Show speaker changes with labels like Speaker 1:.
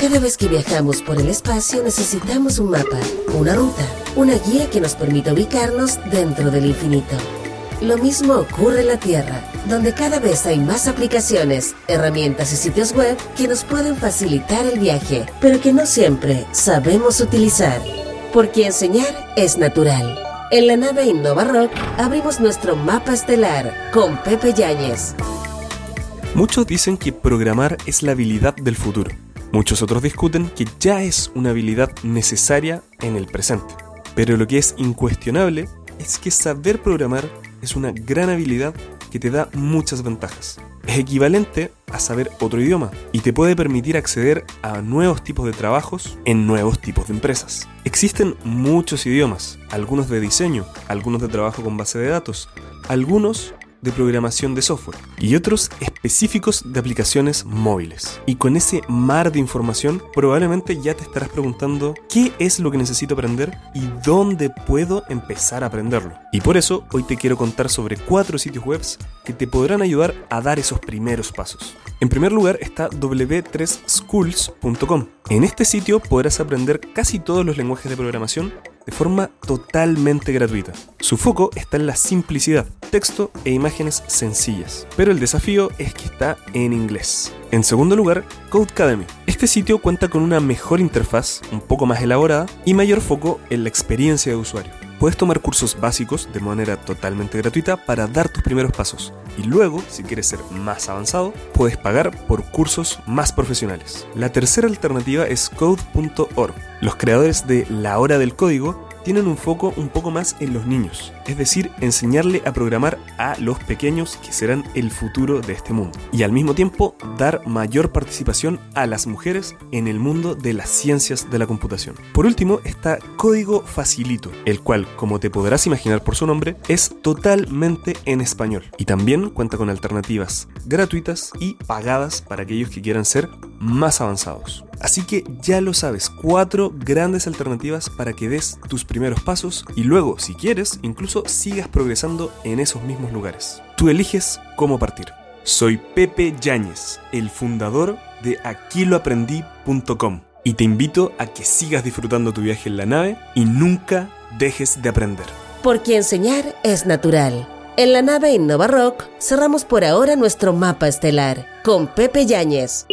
Speaker 1: Cada vez que viajamos por el espacio necesitamos un mapa, una ruta, una guía que nos permita ubicarnos dentro del infinito. Lo mismo ocurre en la Tierra, donde cada vez hay más aplicaciones, herramientas y sitios web que nos pueden facilitar el viaje, pero que no siempre sabemos utilizar. Porque enseñar es natural. En la nave Innova Rock abrimos nuestro mapa estelar con Pepe Yáñez.
Speaker 2: Muchos dicen que programar es la habilidad del futuro. Muchos otros discuten que ya es una habilidad necesaria en el presente. Pero lo que es incuestionable es que saber programar es una gran habilidad que te da muchas ventajas. Es equivalente a saber otro idioma y te puede permitir acceder a nuevos tipos de trabajos en nuevos tipos de empresas. Existen muchos idiomas, algunos de diseño, algunos de trabajo con base de datos, algunos de programación de software y otros específicos de aplicaciones móviles. Y con ese mar de información probablemente ya te estarás preguntando qué es lo que necesito aprender y dónde puedo empezar a aprenderlo. Y por eso hoy te quiero contar sobre cuatro sitios web que te podrán ayudar a dar esos primeros pasos. En primer lugar está w3schools.com. En este sitio podrás aprender casi todos los lenguajes de programación de forma totalmente gratuita. Su foco está en la simplicidad, texto e imágenes sencillas, pero el desafío es que está en inglés. En segundo lugar, Codecademy. Este sitio cuenta con una mejor interfaz, un poco más elaborada y mayor foco en la experiencia de usuario. Puedes tomar cursos básicos de manera totalmente gratuita para dar tus primeros pasos. Y luego, si quieres ser más avanzado, puedes pagar por cursos más profesionales. La tercera alternativa es code.org. Los creadores de La Hora del Código tienen un foco un poco más en los niños, es decir, enseñarle a programar a los pequeños que serán el futuro de este mundo, y al mismo tiempo dar mayor participación a las mujeres en el mundo de las ciencias de la computación. Por último está Código Facilito, el cual, como te podrás imaginar por su nombre, es totalmente en español, y también cuenta con alternativas gratuitas y pagadas para aquellos que quieran ser más avanzados. Así que ya lo sabes, cuatro grandes alternativas para que des tus primeros pasos y luego, si quieres, incluso sigas progresando en esos mismos lugares. Tú eliges cómo partir. Soy Pepe Yáñez, el fundador de aquiloaprendí.com y te invito a que sigas disfrutando tu viaje en la nave y nunca dejes de aprender.
Speaker 1: Porque enseñar es natural. En la nave Innova Rock cerramos por ahora nuestro mapa estelar con Pepe Yáñez.